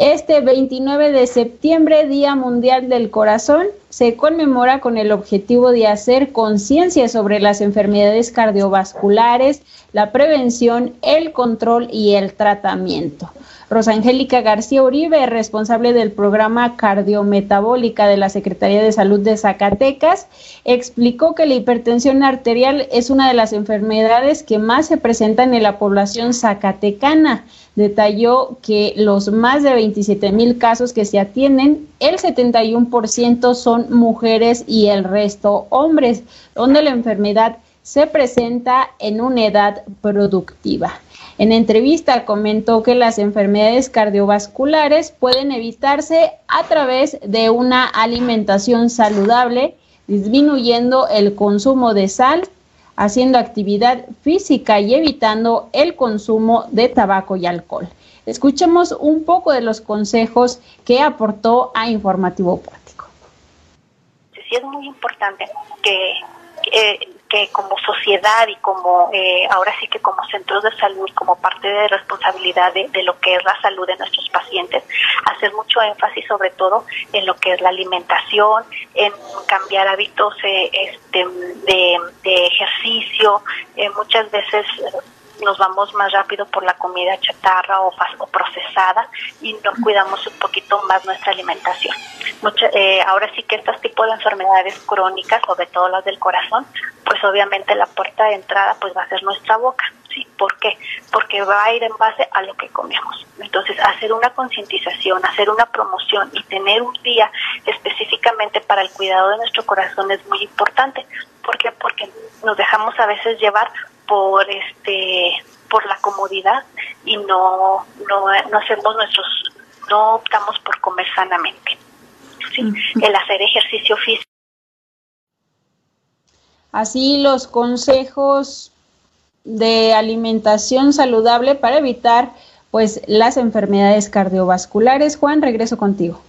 [SPEAKER 2] Este 29 de septiembre, Día Mundial del Corazón, se conmemora con el objetivo de hacer conciencia sobre las enfermedades cardiovasculares, la prevención, el control y el tratamiento. Rosangélica García Uribe, responsable del programa cardiometabólica de la Secretaría de Salud de Zacatecas, explicó que la hipertensión arterial es una de las enfermedades que más se presentan en la población zacatecana detalló que los más de 27 mil casos que se atienden, el 71% son mujeres y el resto hombres, donde la enfermedad se presenta en una edad productiva. En entrevista comentó que las enfermedades cardiovasculares pueden evitarse a través de una alimentación saludable, disminuyendo el consumo de sal, haciendo actividad física y evitando el consumo de tabaco y alcohol. Escuchemos un poco de los consejos que aportó a Informativo Práctico.
[SPEAKER 10] Sí, es muy importante que eh, que como sociedad y como eh, ahora sí que como centros de salud, como parte de responsabilidad de, lo que es la salud de nuestros pacientes, hacer mucho énfasis sobre todo en lo que es la alimentación, en cambiar hábitos eh, este, de, de, ejercicio, muchas veces nos vamos más rápido por la comida chatarra o, o procesada y no cuidamos un poquito más nuestra alimentación. Eh, ahora sí que estos tipos de enfermedades crónicas, sobre todo las del corazón, pues obviamente la puerta de entrada pues va a ser nuestra boca. ¿sí? ¿Por qué? Porque va a ir en base a lo que comemos. Entonces, hacer una concientización, hacer una promoción y tener un día específicamente para el cuidado de nuestro corazón es muy importante. ¿Por qué? Porque nos dejamos a veces llevar por este por la comodidad y no, no, no hacemos nuestros no optamos por comer sanamente ¿sí? el hacer ejercicio físico.
[SPEAKER 2] Así los consejos de alimentación saludable para evitar pues las enfermedades cardiovasculares. Juan regreso contigo.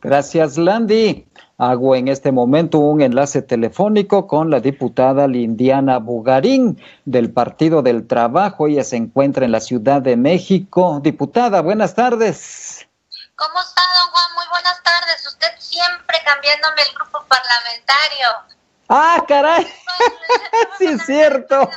[SPEAKER 1] Gracias Landy Hago en este momento un enlace telefónico con la diputada Lindiana Bugarín del Partido del Trabajo. Ella se encuentra en la Ciudad de México. Diputada, buenas tardes.
[SPEAKER 11] ¿Cómo está, don Juan? Muy buenas tardes. Usted siempre cambiándome el grupo parlamentario.
[SPEAKER 1] Ah, caray. [LAUGHS] sí, es cierto.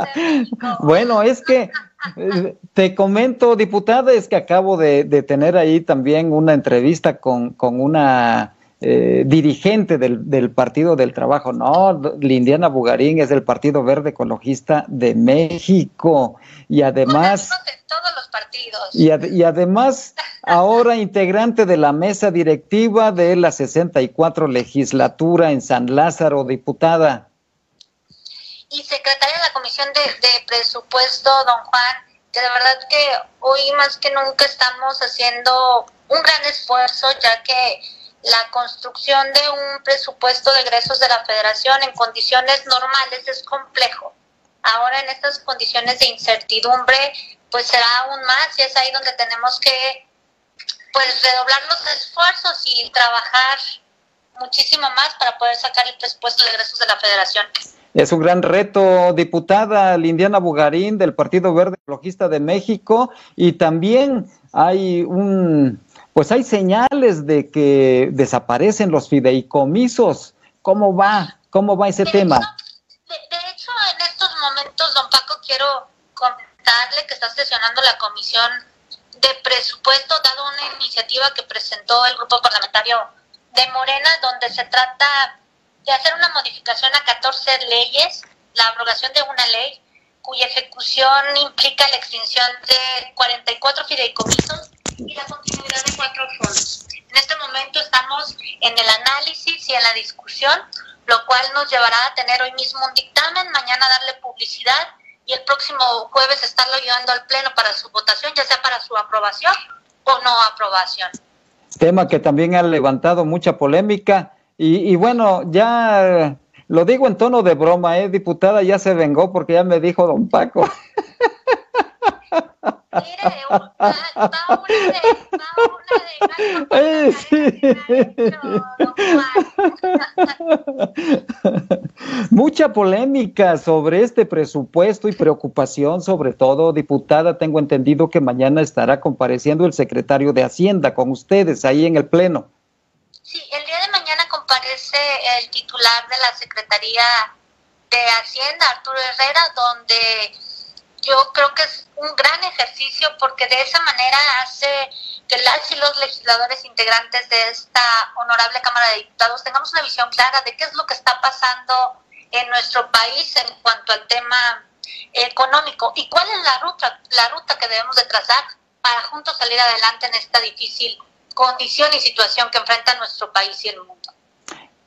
[SPEAKER 1] [LAUGHS] bueno, es que eh, te comento, diputada, es que acabo de, tener ahí también una entrevista con, con una eh, dirigente del, Partido del Trabajo. No, Lindiana Bugarín es del Partido Verde Ecologista de México. Y además...
[SPEAKER 11] todos los partidos.
[SPEAKER 1] Y, y además, ahora integrante de la mesa directiva de la 64 legislatura en San Lázaro, diputada.
[SPEAKER 11] Y secretaria de la Comisión de, de Presupuesto, don Juan, que de verdad que hoy más que nunca estamos haciendo un gran esfuerzo, ya que la construcción de un presupuesto de egresos de la federación en condiciones normales es complejo. Ahora en estas condiciones de incertidumbre, pues será aún más y es ahí donde tenemos que pues redoblar los esfuerzos y trabajar muchísimo más para poder sacar el presupuesto de egresos de la federación.
[SPEAKER 1] Es un gran reto, diputada Lindiana Bugarín del Partido Verde Ecologista de México y también hay un pues hay señales de que desaparecen los fideicomisos. ¿Cómo va? ¿Cómo va ese tema?
[SPEAKER 11] de, hecho, en estos momentos, don Paco, quiero comentarle que está sesionando la comisión de presupuesto, dado una iniciativa que presentó el grupo parlamentario de Morena, donde se trata de hacer una modificación a 14 leyes, la abrogación de una ley cuya ejecución implica la extinción de 44 fideicomisos y la continuidad de cuatro fondos. En este momento estamos en el análisis y en la discusión, lo cual nos llevará a tener hoy mismo un dictamen, mañana darle publicidad y el próximo jueves estarlo llevando al Pleno para su votación, ya sea para su aprobación o no aprobación.
[SPEAKER 1] Tema que también ha levantado mucha polémica y, y bueno, ya lo digo en tono de broma, ¿eh? diputada, ya se vengó porque ya me dijo don Paco. [LAUGHS] Mucha polémica sobre este presupuesto y preocupación, sobre todo, diputada. Tengo entendido que mañana estará compareciendo el secretario de Hacienda con ustedes ahí en el Pleno.
[SPEAKER 11] Sí, el día de mañana comparece el titular de la Secretaría de Hacienda, Arturo Herrera, donde yo creo que un gran ejercicio porque de esa manera hace que las y los legisladores integrantes de esta honorable Cámara de Diputados tengamos una visión clara de qué es lo que está pasando en nuestro país en cuanto al tema económico y cuál es la ruta, la ruta que debemos de trazar para juntos salir adelante en esta difícil condición y situación que enfrenta nuestro país y el mundo.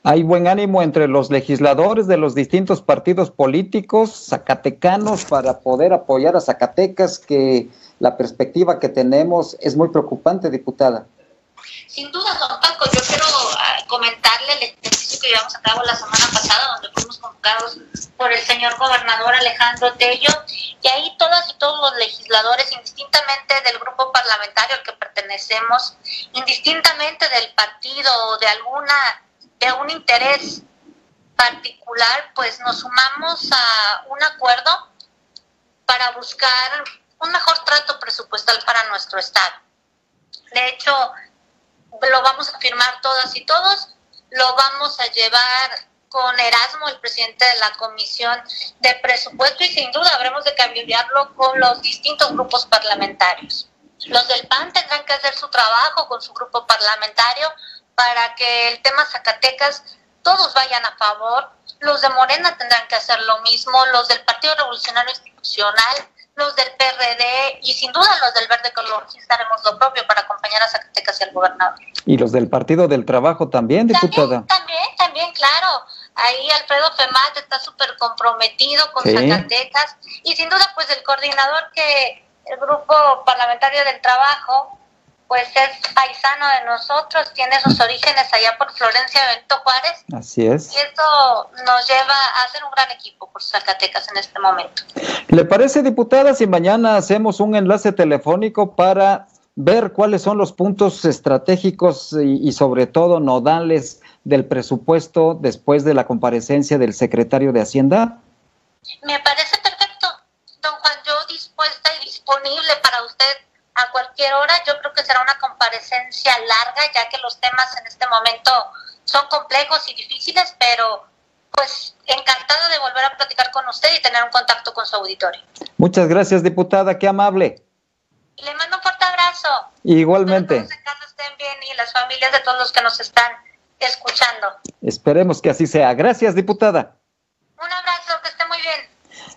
[SPEAKER 1] Hay buen ánimo entre los legisladores de los distintos partidos políticos zacatecanos para poder apoyar a Zacatecas, que la perspectiva que tenemos es muy preocupante, diputada.
[SPEAKER 11] Sin duda, don Paco, yo quiero ah, comentarle el ejercicio que llevamos a cabo la semana pasada, donde fuimos convocados por el señor gobernador Alejandro Tello, y ahí todas y todos los legisladores, indistintamente del grupo parlamentario al que pertenecemos, indistintamente del partido o de alguna de un interés particular, pues nos sumamos a un acuerdo para buscar un mejor trato presupuestal para nuestro Estado. De hecho, lo vamos a firmar todas y todos, lo vamos a llevar con Erasmo, el presidente de la Comisión de Presupuesto, y sin duda habremos de cambiarlo con los distintos grupos parlamentarios. Los del PAN tendrán que hacer su trabajo con su grupo parlamentario para que el tema Zacatecas todos vayan a favor. Los de Morena tendrán que hacer lo mismo, los del Partido Revolucionario Institucional, los del PRD y sin duda los del Verde Color. haremos lo propio para acompañar a Zacatecas y al gobernador.
[SPEAKER 1] Y los del Partido del Trabajo también, diputada.
[SPEAKER 11] También, también, claro. Ahí Alfredo Femat está súper comprometido con Zacatecas y sin duda pues el coordinador que el grupo parlamentario del trabajo pues es paisano de nosotros, tiene sus orígenes allá por Florencia Benito Juárez.
[SPEAKER 1] Así es.
[SPEAKER 11] Y eso nos lleva a hacer un gran equipo por Zacatecas en este momento.
[SPEAKER 1] ¿Le parece, diputada, si mañana hacemos un enlace telefónico para ver cuáles son los puntos estratégicos y, y sobre todo nodales del presupuesto después de la comparecencia del secretario de Hacienda?
[SPEAKER 11] Me parece perfecto, don Juan, yo dispuesta y disponible para usted a cualquier hora. Yo creo que será una comparecencia larga, ya que los temas en este momento son complejos y difíciles, pero pues encantado de volver a platicar con usted y tener un contacto con su auditorio.
[SPEAKER 1] Muchas gracias, diputada, qué amable.
[SPEAKER 11] Le mando un fuerte abrazo.
[SPEAKER 1] Igualmente.
[SPEAKER 11] Que estén bien y las familias de todos los que nos están escuchando.
[SPEAKER 1] Esperemos que así sea. Gracias, diputada.
[SPEAKER 11] Un abrazo, que esté muy bien.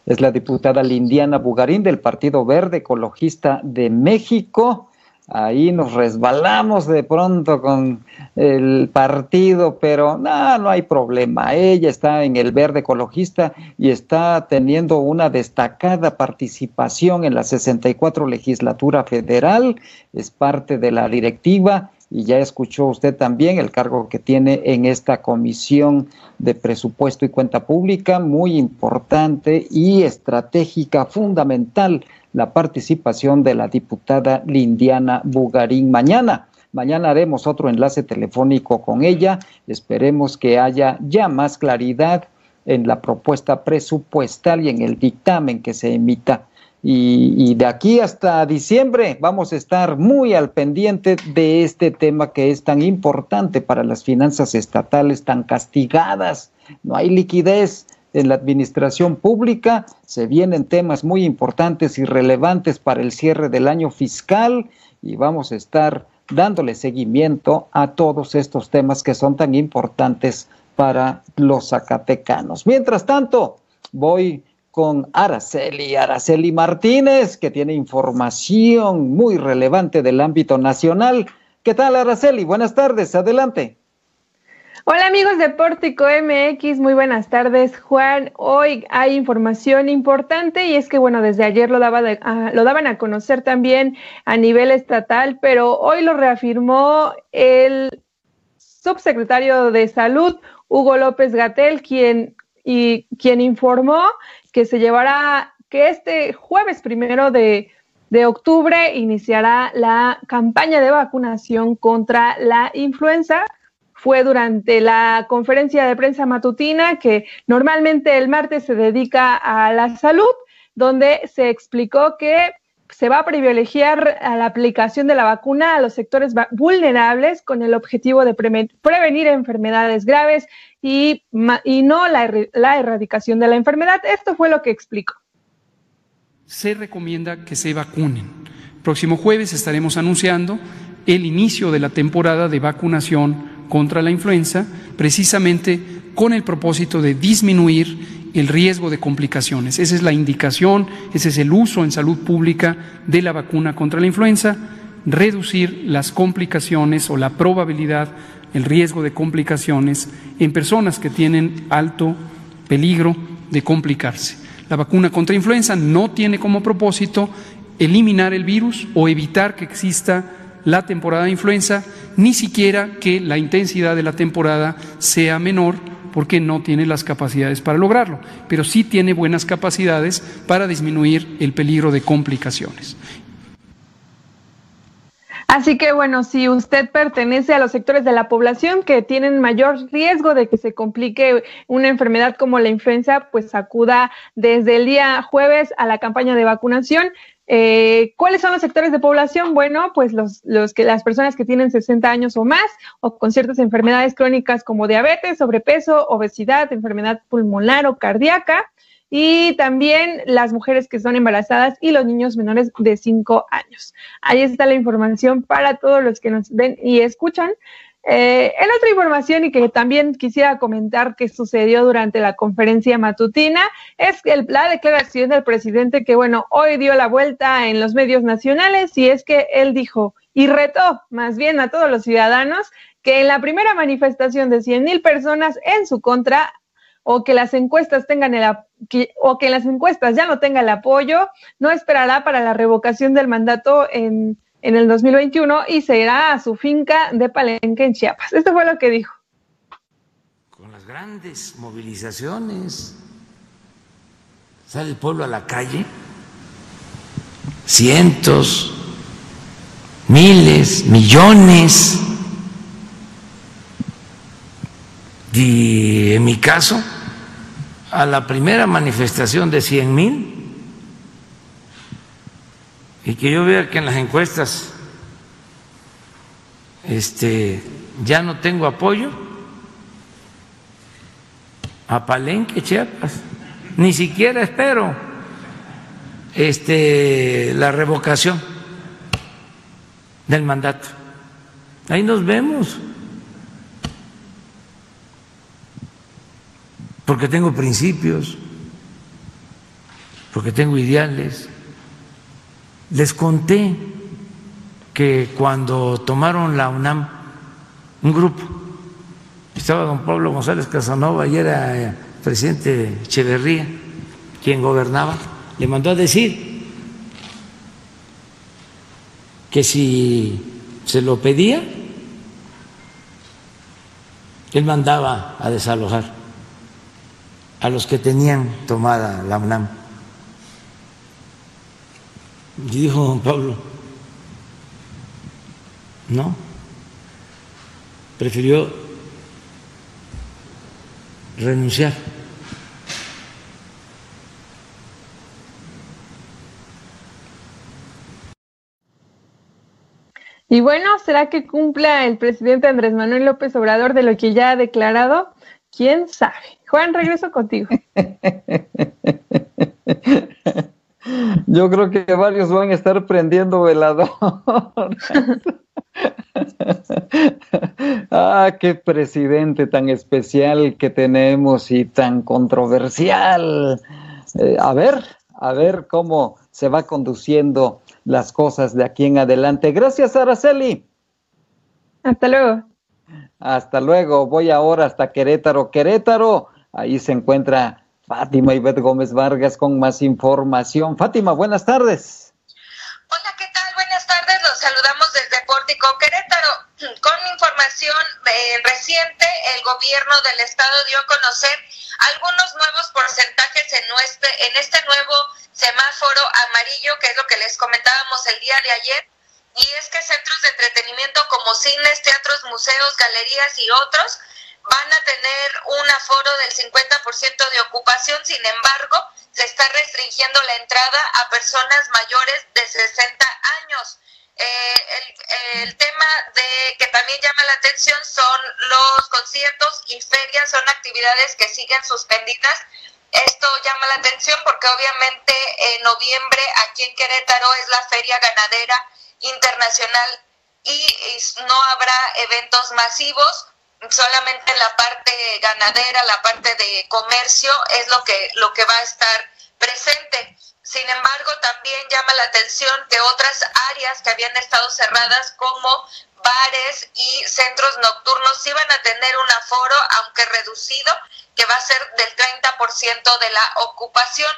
[SPEAKER 1] Es la diputada Lindiana Bugarín del Partido Verde Ecologista de México. Ahí nos resbalamos de pronto con el partido, pero no, no hay problema. Ella está en el Verde Ecologista y está teniendo una destacada participación en la 64 legislatura federal. Es parte de la directiva y ya escuchó usted también el cargo que tiene en esta comisión de presupuesto y cuenta pública, muy importante y estratégica, fundamental, la participación de la diputada Lindiana Bugarín mañana. Mañana haremos otro enlace telefónico con ella. Esperemos que haya ya más claridad en la propuesta presupuestal y en el dictamen que se emita. Y, de aquí hasta diciembre vamos a estar muy al pendiente de este tema que es tan importante para las finanzas estatales, tan castigadas. No hay liquidez en la administración pública, se vienen temas muy importantes y relevantes para el cierre del año fiscal y vamos a estar dándole seguimiento a todos estos temas que son tan importantes para los zacatecanos. Mientras tanto, voy con Araceli, Araceli Martínez, que tiene información muy relevante del ámbito nacional. ¿Qué tal, Araceli? Buenas tardes, adelante.
[SPEAKER 12] Hola amigos de Pórtico MX, muy buenas tardes Juan. Hoy hay información importante y es que bueno, desde ayer lo, daba ah, lo daban a conocer también a nivel estatal, pero hoy lo reafirmó el subsecretario de Salud, Hugo López Gatel, quien, y, quien informó que se llevará, que este jueves primero de, de octubre iniciará la campaña de vacunación contra la influenza. Fue durante la conferencia de prensa matutina que normalmente el martes se dedica a la salud, donde se explicó que se va a privilegiar la aplicación de la vacuna a los sectores vulnerables con el objetivo de prevenir enfermedades graves y, y no la, la erradicación de la enfermedad. Esto fue lo que explicó.
[SPEAKER 13] Se recomienda que se vacunen. Próximo jueves estaremos anunciando el inicio de la temporada de vacunación contra la influenza, precisamente con el propósito de disminuir el riesgo de complicaciones. Esa es la indicación, ese es el uso en salud pública de la vacuna contra la influenza, reducir las complicaciones o la probabilidad el riesgo de complicaciones en personas que tienen alto peligro de complicarse. La vacuna contra influenza no tiene como propósito eliminar el virus o evitar que exista la temporada de influenza, ni siquiera que la intensidad de la temporada sea menor porque no tiene las capacidades para lograrlo, pero sí tiene buenas capacidades para disminuir el peligro de complicaciones.
[SPEAKER 12] Así que bueno, si usted pertenece a los sectores de la población que tienen mayor riesgo de que se complique una enfermedad como la influenza, pues acuda desde el día jueves a la campaña de vacunación. Eh, ¿Cuáles son los sectores de población? Bueno, pues los, que las personas que tienen 60 años o más o con ciertas enfermedades crónicas como diabetes, sobrepeso, obesidad, enfermedad pulmonar o cardíaca y también las mujeres que son embarazadas y los niños menores de 5 años. Ahí está la información para todos los que nos ven y escuchan. Eh, en otra información y que también quisiera comentar que sucedió durante la conferencia matutina es la declaración del presidente que, bueno, hoy dio la vuelta en los medios nacionales y es que él dijo y retó más bien a todos los ciudadanos que en la primera manifestación de 100 mil personas en su contra o que las encuestas tengan el o que las encuestas ya no tenga el apoyo, no esperará para la revocación del mandato en, en el 2021 y se irá a su finca de Palenque en Chiapas. Esto fue lo que dijo.
[SPEAKER 14] Con las grandes movilizaciones sale el pueblo a la calle, cientos, miles, millones. Y en mi caso, a la primera manifestación de 100 mil y que yo vea que en las encuestas este, ya no tengo apoyo a Palenque, Chiapas, ni siquiera espero este, la revocación del mandato. Ahí nos vemos. porque tengo principios. porque tengo ideales. Les conté que cuando tomaron la UNAM, un grupo, estaba don Pablo González Casanova y era eh, presidente Echeverría, quien gobernaba, le mandó a decir que si se lo pedía, él mandaba a desalojar a los que tenían tomada la UNAM. Y dijo don Pablo, no, prefirió renunciar.
[SPEAKER 12] Y bueno, ¿será que cumpla el presidente Andrés Manuel López Obrador de lo que ya ha declarado? ¿Quién sabe? Juan, regreso contigo. [LAUGHS]
[SPEAKER 1] Yo creo que varios van a estar prendiendo velador. [LAUGHS] ah, qué presidente tan especial que tenemos y tan controversial. Eh, a ver, a ver cómo se va conduciendo las cosas de aquí en adelante. Gracias, Araceli.
[SPEAKER 12] Hasta luego.
[SPEAKER 1] Hasta luego. Voy ahora hasta Querétaro. Querétaro, ahí se encuentra Fátima Ivette Gómez Vargas con más información. Fátima, buenas tardes.
[SPEAKER 15] Hola, ¿qué tal? Buenas tardes. Los saludamos desde Pórtico Querétaro. Con información eh, reciente, el gobierno del estado dio a conocer algunos nuevos porcentajes en, en este nuevo semáforo amarillo, que es lo que les comentábamos el día de ayer y es que centros de entretenimiento como cines, teatros, museos, galerías y otros van a tener un aforo del 50% de ocupación, sin embargo, se está restringiendo la entrada a personas mayores de 60 años. Eh, el, el, tema de que también llama la atención son los conciertos y ferias, son actividades que siguen suspendidas. Esto llama la atención porque obviamente en noviembre aquí en Querétaro es la feria ganadera internacional y no habrá eventos masivos, solamente la parte ganadera, la parte de comercio es lo que, lo que va a estar presente. Sin embargo, también llama la atención que otras áreas que habían estado cerradas como bares y centros nocturnos iban a tener un aforo, aunque reducido, que va a ser del 30% de la ocupación.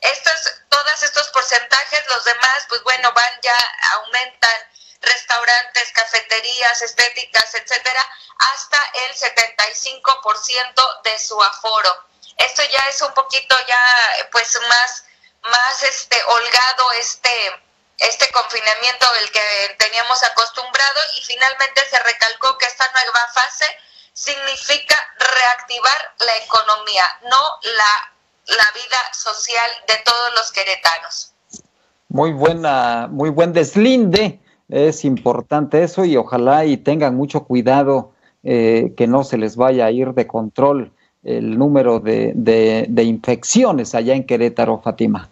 [SPEAKER 15] Estos, todos estos porcentajes, los demás, pues bueno, van ya, aumentan restaurantes, cafeterías, estéticas, etcétera, hasta el 75% de su aforo. Esto ya es un poquito ya, pues más, más este, holgado este, este confinamiento del que teníamos acostumbrado y finalmente se recalcó que esta nueva fase significa reactivar la economía, no la la vida social de todos los queretanos.
[SPEAKER 1] Muy buena, muy buen deslinde. Es importante eso y ojalá y tengan mucho cuidado eh, que no se les vaya a ir de control el número de, de infecciones allá en Querétaro, Fátima.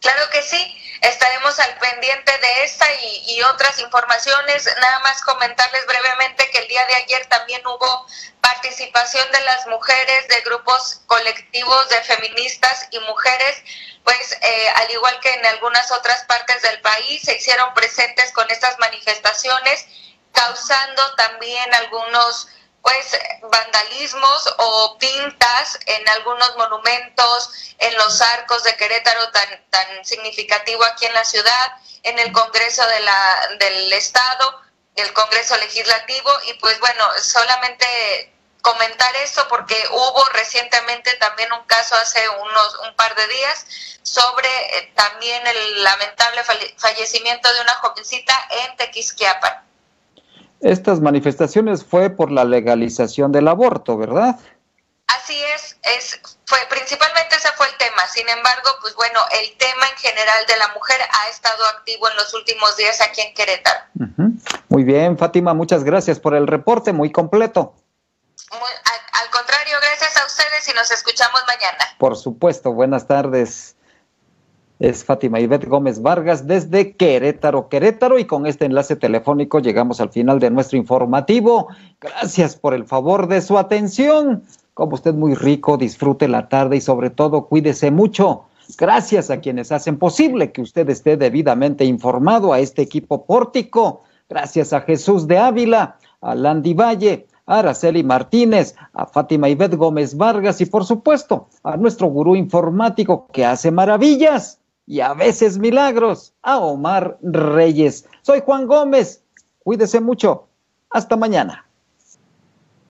[SPEAKER 15] Claro que sí, estaremos al pendiente de esta y, otras informaciones. Nada más comentarles brevemente que el día de ayer también hubo participación de las mujeres de grupos colectivos de feministas y mujeres, pues eh, al igual que en algunas otras partes del país, se hicieron presentes con estas manifestaciones, causando también algunos pues vandalismos o pintas en algunos monumentos, en los arcos de Querétaro tan, tan significativo aquí en la ciudad, en el Congreso de la, del Estado, el Congreso Legislativo, y pues bueno, solamente comentar esto porque hubo recientemente también un caso hace unos un par de días sobre eh, también el lamentable fallecimiento de una jovencita en Tequisquiapan.
[SPEAKER 1] Estas manifestaciones fue por la legalización del aborto, ¿verdad?
[SPEAKER 15] Así es, es fue principalmente ese fue el tema. Sin embargo, pues bueno, el tema en general de la mujer ha estado activo en los últimos días aquí en Querétaro.
[SPEAKER 1] Muy bien, Fátima, muchas gracias por el reporte, muy completo.
[SPEAKER 15] al, contrario, gracias a ustedes y nos escuchamos mañana.
[SPEAKER 1] Por supuesto, buenas tardes. Es Fátima Ivette Gómez Vargas desde Querétaro, Querétaro, y con este enlace telefónico llegamos al final de nuestro informativo. Gracias por el favor de su atención. Como usted muy rico, disfrute la tarde y sobre todo cuídese mucho. Gracias a quienes hacen posible que usted esté debidamente informado a este equipo pórtico. Gracias a Jesús de Ávila, a Landy Valle, a Araceli Martínez, a Fátima Ivette Gómez Vargas y por supuesto a nuestro gurú informático que hace maravillas y a veces milagros, a Omar Reyes. Soy Juan Gómez. Cuídese mucho. Hasta mañana.